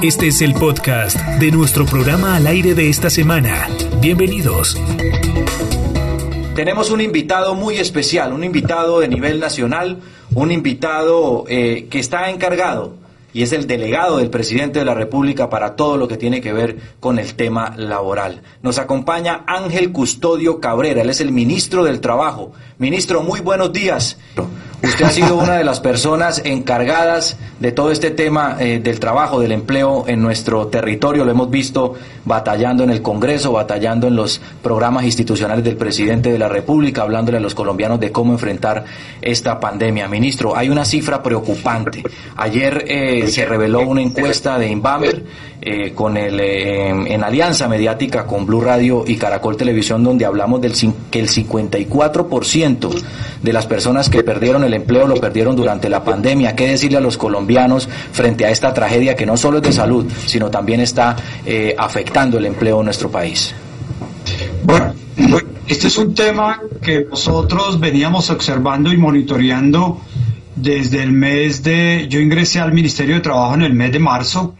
Este es el podcast de nuestro programa al aire de esta semana. Bienvenidos. Tenemos un invitado muy especial, un invitado de nivel nacional, un invitado eh, que está encargado y es el delegado del presidente de la República para todo lo que tiene que ver con el tema laboral. Nos acompaña Ángel Custodio Cabrera, él es el ministro del Trabajo. Ministro, muy buenos días. Usted ha sido una de las personas encargadas de todo este tema eh, del trabajo, del empleo en nuestro territorio. Lo hemos visto batallando en el Congreso, batallando en los programas institucionales del presidente de la República, hablándole a los colombianos de cómo enfrentar esta pandemia. Ministro, hay una cifra preocupante. Ayer eh, se reveló una encuesta de Inbamer eh, con el, en alianza mediática con Blue Radio y Caracol Televisión, donde hablamos del que el 54% de las personas que perdieron el empleo lo perdieron durante la pandemia. ¿Qué decirle a los colombianos frente a esta tragedia que no solo es de salud, sino también está eh, afectando el empleo en nuestro país? Bueno, este es un tema que nosotros veníamos observando y monitoreando desde el mes de... Yo ingresé al Ministerio de Trabajo en el mes de marzo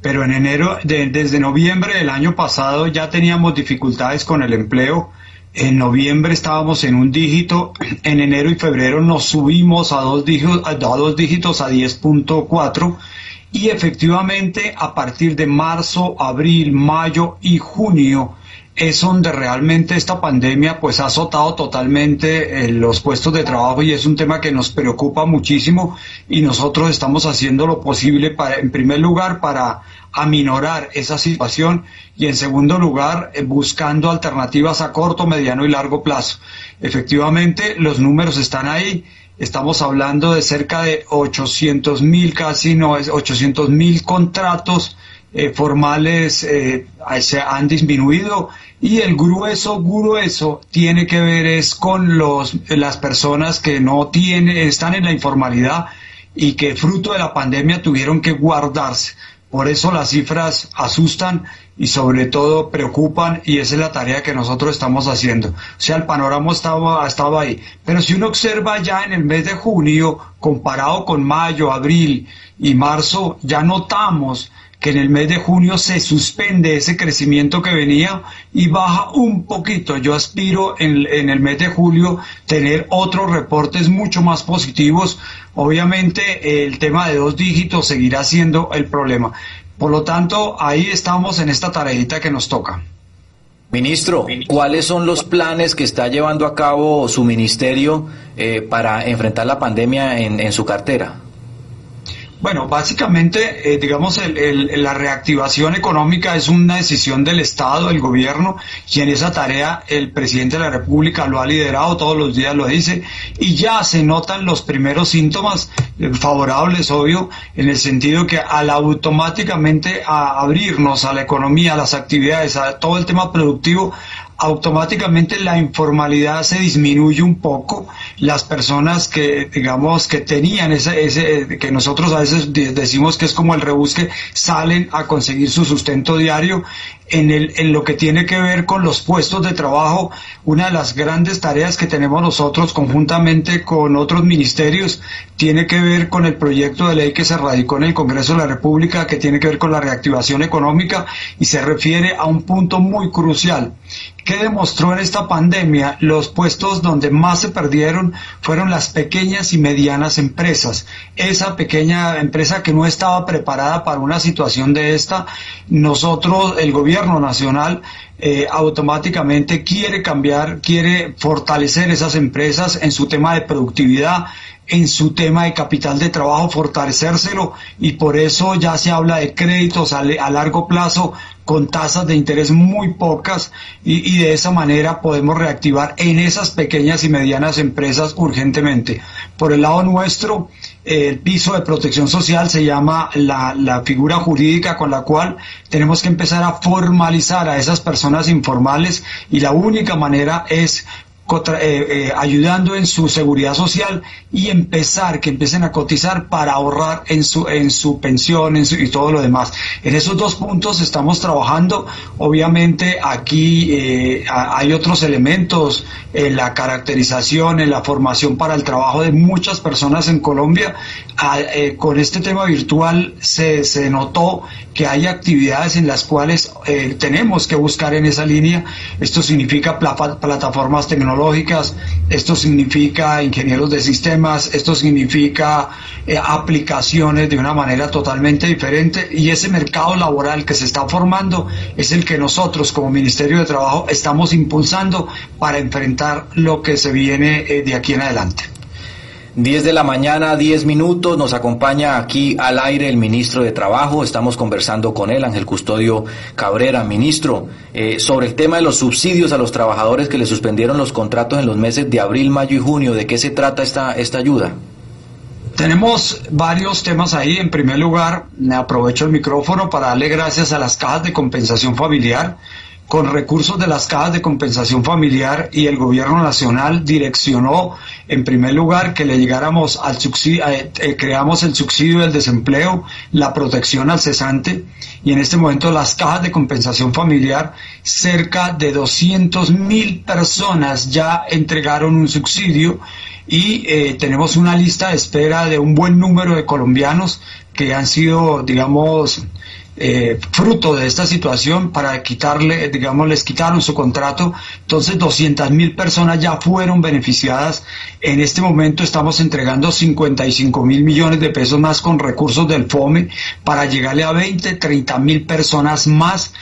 pero en enero, desde noviembre del año pasado ya teníamos dificultades con el empleo. En noviembre estábamos en un dígito, en enero y febrero nos subimos a dos dígitos a, dos dígitos a 10.4 y efectivamente a partir de marzo, abril, mayo y junio es donde realmente esta pandemia pues ha azotado totalmente eh, los puestos de trabajo y es un tema que nos preocupa muchísimo y nosotros estamos haciendo lo posible para, en primer lugar, para aminorar esa situación y en segundo lugar, eh, buscando alternativas a corto, mediano y largo plazo. Efectivamente, los números están ahí. Estamos hablando de cerca de 800 mil, casi no es 800 mil contratos eh, formales eh, se han disminuido y el grueso, grueso tiene que ver es con los, las personas que no tienen, están en la informalidad y que fruto de la pandemia tuvieron que guardarse. Por eso las cifras asustan y sobre todo preocupan y esa es la tarea que nosotros estamos haciendo. O sea, el panorama estaba, estaba ahí. Pero si uno observa ya en el mes de junio, comparado con mayo, abril y marzo, ya notamos que en el mes de junio se suspende ese crecimiento que venía y baja un poquito. Yo aspiro en, en, el mes de julio tener otros reportes mucho más positivos. Obviamente el tema de dos dígitos seguirá siendo el problema. Por lo tanto, ahí estamos en esta tareita que nos toca. Ministro, ¿cuáles son los planes que está llevando a cabo su ministerio eh, para enfrentar la pandemia en, en su cartera? Bueno, básicamente, eh, digamos, la reactivación económica es una decisión del Estado, del gobierno, y en esa tarea el presidente de la República lo ha liderado, todos los días lo dice, y ya se notan los primeros síntomas eh, favorables, obvio, en el sentido que al automáticamente abrirnos a la economía, a las actividades, a todo el tema productivo, automáticamente la informalidad se disminuye un poco. Las personas que, digamos, que tenían ese, ese, que nosotros a veces decimos que es como el rebusque, salen a conseguir su sustento diario. En, lo que tiene que ver con los puestos de trabajo, una de las grandes tareas que tenemos nosotros conjuntamente con otros ministerios tiene que ver con el proyecto de ley que se radicó en el Congreso de la República, que tiene que ver con la reactivación económica y se refiere a un punto muy crucial ¿Qué demostró en esta pandemia? Los puestos donde más se perdieron fueron las pequeñas y medianas empresas. Esa pequeña empresa que no estaba preparada para una situación de esta, nosotros, el gobierno nacional, eh, automáticamente quiere cambiar, quiere fortalecer esas empresas en su tema de productividad, en su tema de capital de trabajo, fortalecérselo y por eso ya se habla de créditos a, largo plazo con tasas de interés muy pocas y, de esa manera podemos reactivar en esas pequeñas y medianas empresas urgentemente. Por el lado nuestro, el piso de protección social se llama la, la figura jurídica con la cual tenemos que empezar a formalizar a esas personas informales y la única manera es eh, ayudando en su seguridad social y empezar, que empiecen a cotizar para ahorrar en su, en su pensión en y todo lo demás. En esos dos puntos estamos trabajando. Obviamente aquí hay otros elementos en la caracterización, en la formación para el trabajo de muchas personas en Colombia. Ah, con este tema virtual se, se notó que hay actividades en las cuales tenemos que buscar en esa línea. Esto significa plataformas tecnológicas, esto significa ingenieros de sistemas, esto significa eh, aplicaciones de una manera totalmente diferente y ese mercado laboral que se está formando es el que nosotros como Ministerio de Trabajo estamos impulsando para enfrentar lo que se viene eh, de aquí en adelante. 10 de la mañana, 10 minutos, nos acompaña aquí al aire el ministro de Trabajo, estamos conversando con él, Ángel Custodio Cabrera, ministro, eh, sobre el tema de los subsidios a los trabajadores que le suspendieron los contratos en los meses de abril, mayo y junio, ¿de qué se trata esta, esta ayuda? Tenemos varios temas ahí. En primer lugar, aprovecho el micrófono para darle gracias a las cajas de compensación familiar con recursos de las cajas de compensación familiar y el gobierno nacional direccionó en primer lugar que le llegáramos al subsidio, eh, eh, creamos el subsidio del desempleo, la protección al cesante y en este momento las cajas de compensación familiar, cerca de 200 mil personas ya entregaron un subsidio y eh, tenemos una lista de espera de un buen número de colombianos que han sido, digamos, eh, fruto de esta situación para quitarle, digamos, les quitaron su contrato. Entonces, 200 mil personas ya fueron beneficiadas. En este momento estamos entregando 55 mil millones de pesos más con recursos del FOME para llegarle a 20, 30 mil personas más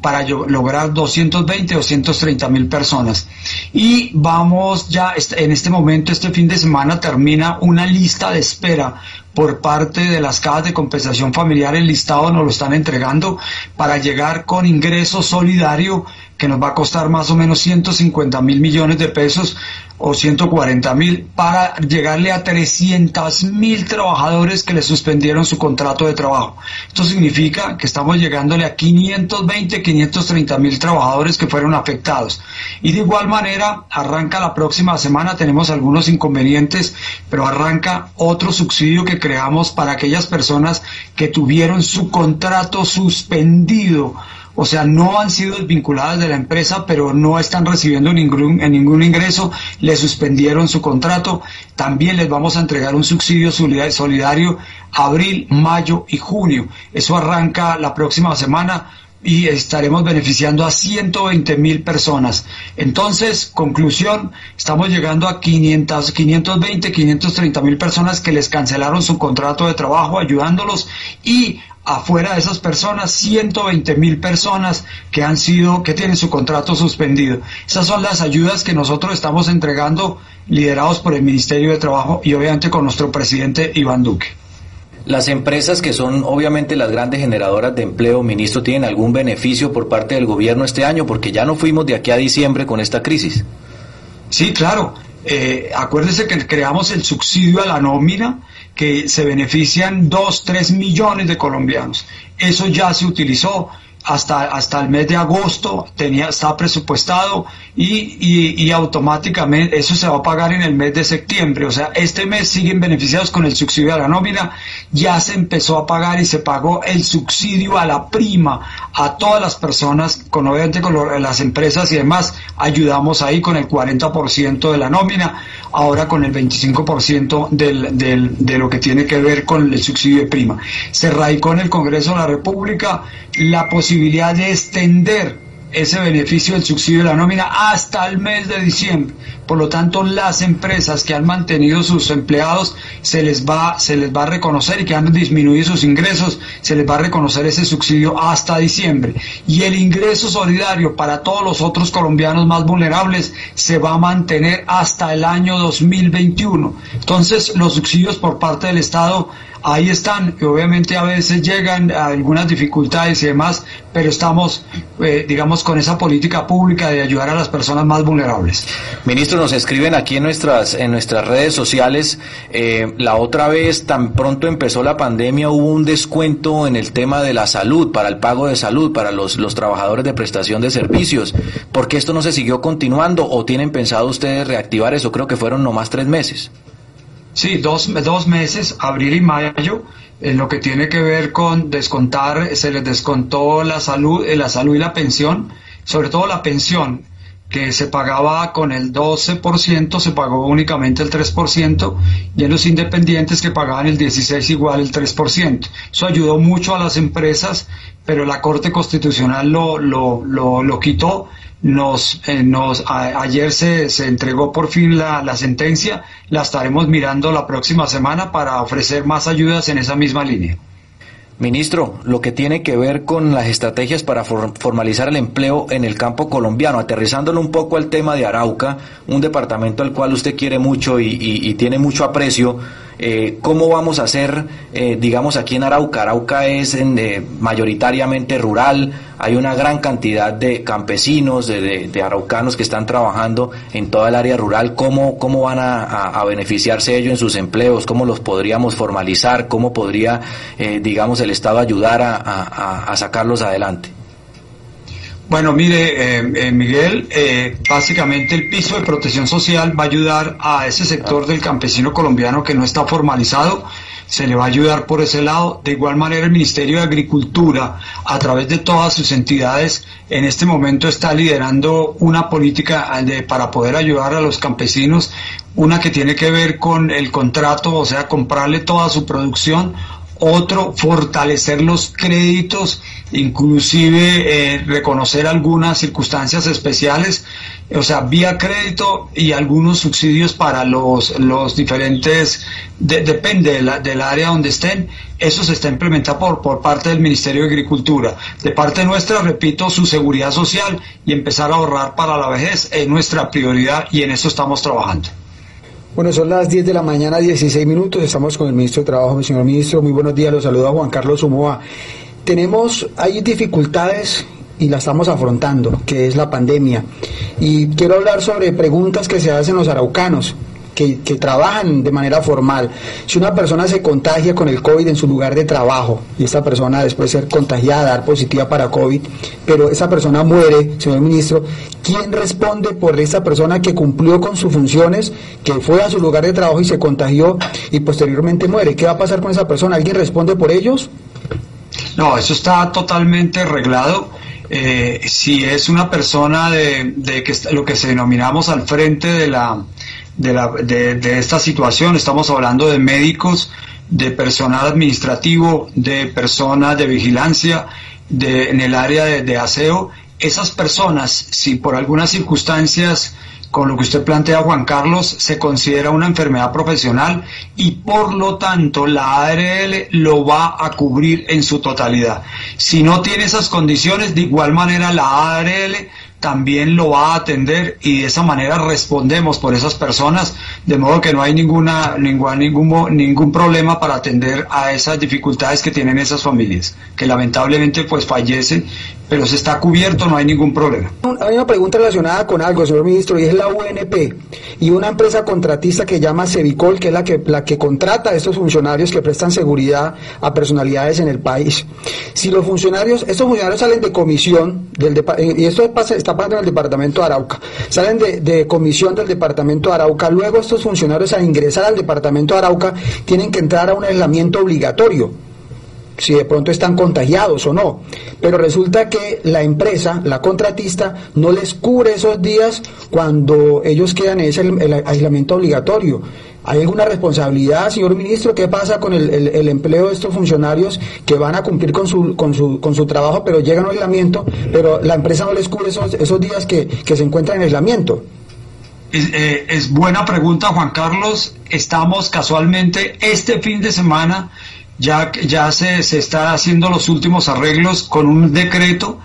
para lograr 220, 230 mil personas. Y vamos ya, en este momento, este fin de semana termina una lista de espera por parte de las cajas de compensación familiar, el listado nos lo están entregando para llegar con ingreso solidario que nos va a costar más o menos 150 mil millones de pesos o 140 mil para llegarle a 300 mil trabajadores que le suspendieron su contrato de trabajo. Esto significa que estamos llegándole a 520, 530 mil trabajadores que fueron afectados. Y de igual manera, arranca la próxima semana, tenemos algunos inconvenientes, pero arranca otro subsidio que creamos para aquellas personas que tuvieron su contrato suspendido o sea, no han sido desvinculadas de la empresa, pero no están recibiendo ningún, ningún ingreso, le suspendieron su contrato, también les vamos a entregar un subsidio solidario abril, mayo y junio. Eso arranca la próxima semana y estaremos beneficiando a 120 mil personas. Entonces, conclusión, estamos llegando a 500, 520, 530 mil personas que les cancelaron su contrato de trabajo, ayudándolos y afuera de esas personas 120 mil personas que han sido, que tienen su contrato suspendido. Esas son las ayudas que nosotros estamos entregando liderados por el Ministerio de Trabajo y obviamente con nuestro presidente Iván Duque. Las empresas que son obviamente las grandes generadoras de empleo, ministro, ¿tienen algún beneficio por parte del gobierno este año? Porque ya no fuimos de aquí a diciembre con esta crisis. Sí, claro. Eh, acuérdese que creamos el subsidio a la nómina que se benefician 2, 3 millones de colombianos. Eso ya se utilizó hasta, hasta el mes de agosto tenía, está presupuestado y, y, automáticamente eso se va a pagar en el mes de septiembre. O sea, este mes siguen beneficiados con el subsidio a la nómina. Ya se empezó a pagar y se pagó el subsidio a la prima a todas las personas, con obviamente con las empresas y demás. Ayudamos ahí con el 40% de la nómina, ahora con el 25% del, del, de lo que tiene que ver con el subsidio de prima. Se radicó en el Congreso de la República la posibilidad de extender ese beneficio del subsidio de la nómina hasta el mes de diciembre. Por lo tanto, las empresas que han mantenido sus empleados se les va se les va a reconocer y que han disminuido sus ingresos, se les va a reconocer ese subsidio hasta diciembre. Y el ingreso solidario para todos los otros colombianos más vulnerables se va a mantener hasta el año 2021. Entonces, los subsidios por parte del Estado ahí están, y obviamente a veces llegan algunas dificultades y demás, pero estamos, eh, digamos, con esa política pública de ayudar a las personas más vulnerables. Ministro, nos escriben aquí en nuestras, en nuestras redes sociales, eh, la otra vez, tan pronto empezó la pandemia, hubo un descuento en el tema de la salud, para el pago de salud, para los, los trabajadores de prestación de servicios. ¿Por qué esto no se siguió continuando o tienen pensado ustedes reactivar eso? Creo que fueron nomás tres meses. Sí, dos, dos meses, abril y mayo, en lo que tiene que ver con descontar, se les descontó la salud, eh, la salud y la pensión, sobre todo la pensión, que se pagaba con el 12%, se pagó únicamente el 3%, y en los independientes que pagaban el 16 igual el 3%. Eso ayudó mucho a las empresas, pero la Corte Constitucional lo, lo, lo, quitó nos, eh, nos ayer se, se, entregó por fin la, la, sentencia, la estaremos mirando la próxima semana para ofrecer más ayudas en esa misma línea. Ministro, lo que tiene que ver con las estrategias para formalizar el empleo en el campo colombiano, aterrizándolo un poco al tema de Arauca, un departamento al cual usted quiere mucho y, y, y tiene mucho aprecio, eh, ¿Cómo vamos a hacer, eh, digamos, aquí en Arauca? Arauca es eh, mayoritariamente rural, hay una gran cantidad de campesinos, de, araucanos que están trabajando en toda el área rural. ¿Cómo, cómo van a, beneficiarse ellos en sus empleos? ¿Cómo los podríamos formalizar? ¿Cómo podría, digamos, el Estado ayudar a sacarlos adelante? Bueno, mire, eh, eh, Miguel, eh, básicamente el piso de protección social va a ayudar a ese sector del campesino colombiano que no está formalizado, se le va a ayudar por ese lado. De igual manera, el Ministerio de Agricultura, a través de todas sus entidades, en este momento está liderando una política para poder ayudar a los campesinos, una que tiene que ver con el contrato, o sea, comprarle toda su producción. Otro fortalecer los créditos, inclusive eh, reconocer algunas circunstancias especiales, o sea, vía crédito y algunos subsidios para los, los diferentes, depende del área donde estén, eso se está implementando por, por parte del Ministerio de Agricultura. De parte nuestra, repito, su seguridad social y empezar a ahorrar para la vejez es nuestra prioridad y en eso estamos trabajando. Bueno, son las 10 de la mañana, 16 minutos. Estamos con el ministro de Trabajo, mi señor ministro. Muy buenos días. Los saluda Juan Carlos Humoa. Tenemos, hay dificultades y la estamos afrontando, que es la pandemia. Y quiero hablar sobre preguntas que se hacen los araucanos que, trabajan de manera formal. Si una persona se contagia con el COVID en su lugar de trabajo y esta persona después de ser contagiada, dar positiva para COVID, pero esa persona muere, señor ministro, ¿quién responde por esa persona que cumplió con sus funciones, que fue a su lugar de trabajo y se contagió y posteriormente muere? ¿Qué va a pasar con esa persona? ¿Alguien responde por ellos? No, eso está totalmente arreglado. Eh, si es una persona de, de que lo que se denominamos al frente de la de, la, de, esta situación. Estamos hablando de médicos, de personal administrativo, de personas de vigilancia, de, en el área de, aseo. Esas personas, si por algunas circunstancias con lo que usted plantea, Juan Carlos, se considera una enfermedad profesional y por lo tanto la ARL lo va a cubrir en su totalidad. Si no tiene esas condiciones, de igual manera la ARL también lo va a atender y de esa manera respondemos por esas personas, de modo que no hay ninguna, ningún, ningún, ningún problema para atender a esas dificultades que tienen esas familias, que lamentablemente pues fallecen pero se está cubierto, no hay ningún problema. Hay una pregunta relacionada con algo, señor ministro, y es la UNP y una empresa contratista que llama Cevicol, que es la que, la que contrata a estos funcionarios que prestan seguridad a personalidades en el país. Si los funcionarios, estos funcionarios salen de comisión, del y esto está pasando en el departamento de Arauca, salen de, de comisión del departamento de Arauca, luego estos funcionarios al ingresar al departamento de Arauca tienen que entrar a un aislamiento obligatorio si de pronto están contagiados o no. Pero resulta que la empresa, la contratista, no les cubre esos días cuando ellos quedan en ese aislamiento obligatorio. ¿Hay alguna responsabilidad, señor ministro? ¿Qué pasa con el, empleo de estos funcionarios que van a cumplir con su, con su, con su trabajo, pero llegan al aislamiento, pero la empresa no les cubre esos, esos días que, se encuentran en aislamiento? Es, eh, es buena pregunta, Juan Carlos. Estamos casualmente este fin de semana ya, ya se, se está haciendo los últimos arreglos con un decreto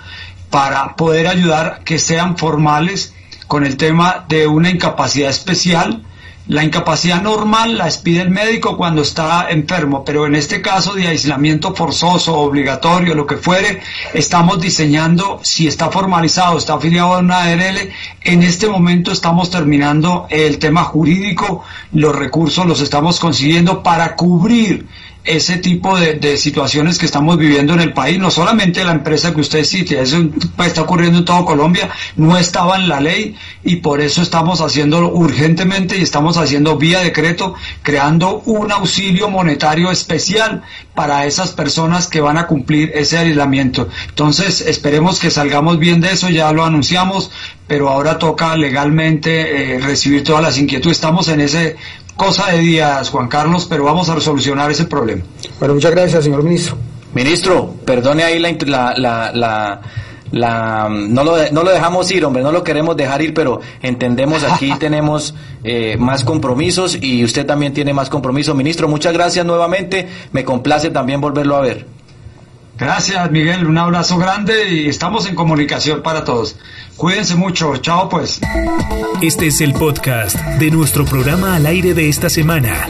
para poder ayudar que sean formales con el tema de una incapacidad especial. La incapacidad normal la expide el médico cuando está enfermo, pero en este caso de aislamiento forzoso, obligatorio, lo que fuere, estamos diseñando, si está formalizado, está afiliado a una ARL, en este momento estamos terminando el tema jurídico, los recursos los estamos consiguiendo para cubrir ese tipo de, situaciones que estamos viviendo en el país, no solamente la empresa que usted cite, eso está ocurriendo en todo Colombia, no estaba en la ley y por eso estamos haciéndolo urgentemente y estamos haciendo vía decreto, creando un auxilio monetario especial para esas personas que van a cumplir ese aislamiento. Entonces, esperemos que salgamos bien de eso, ya lo anunciamos, pero ahora toca legalmente eh, recibir todas las inquietudes. Estamos en ese cosa de días, Juan Carlos, pero vamos a solucionar ese problema. Bueno, muchas gracias, señor ministro. Ministro, perdone ahí la, la, la, no, lo, no lo dejamos ir, hombre, no lo queremos dejar ir, pero entendemos aquí tenemos eh, más compromisos y usted también tiene más compromisos. Ministro, muchas gracias nuevamente, me complace también volverlo a ver. Gracias, Miguel, un abrazo grande y estamos en comunicación para todos. Cuídense mucho. Chao pues. Este es el podcast de nuestro programa al aire de esta semana.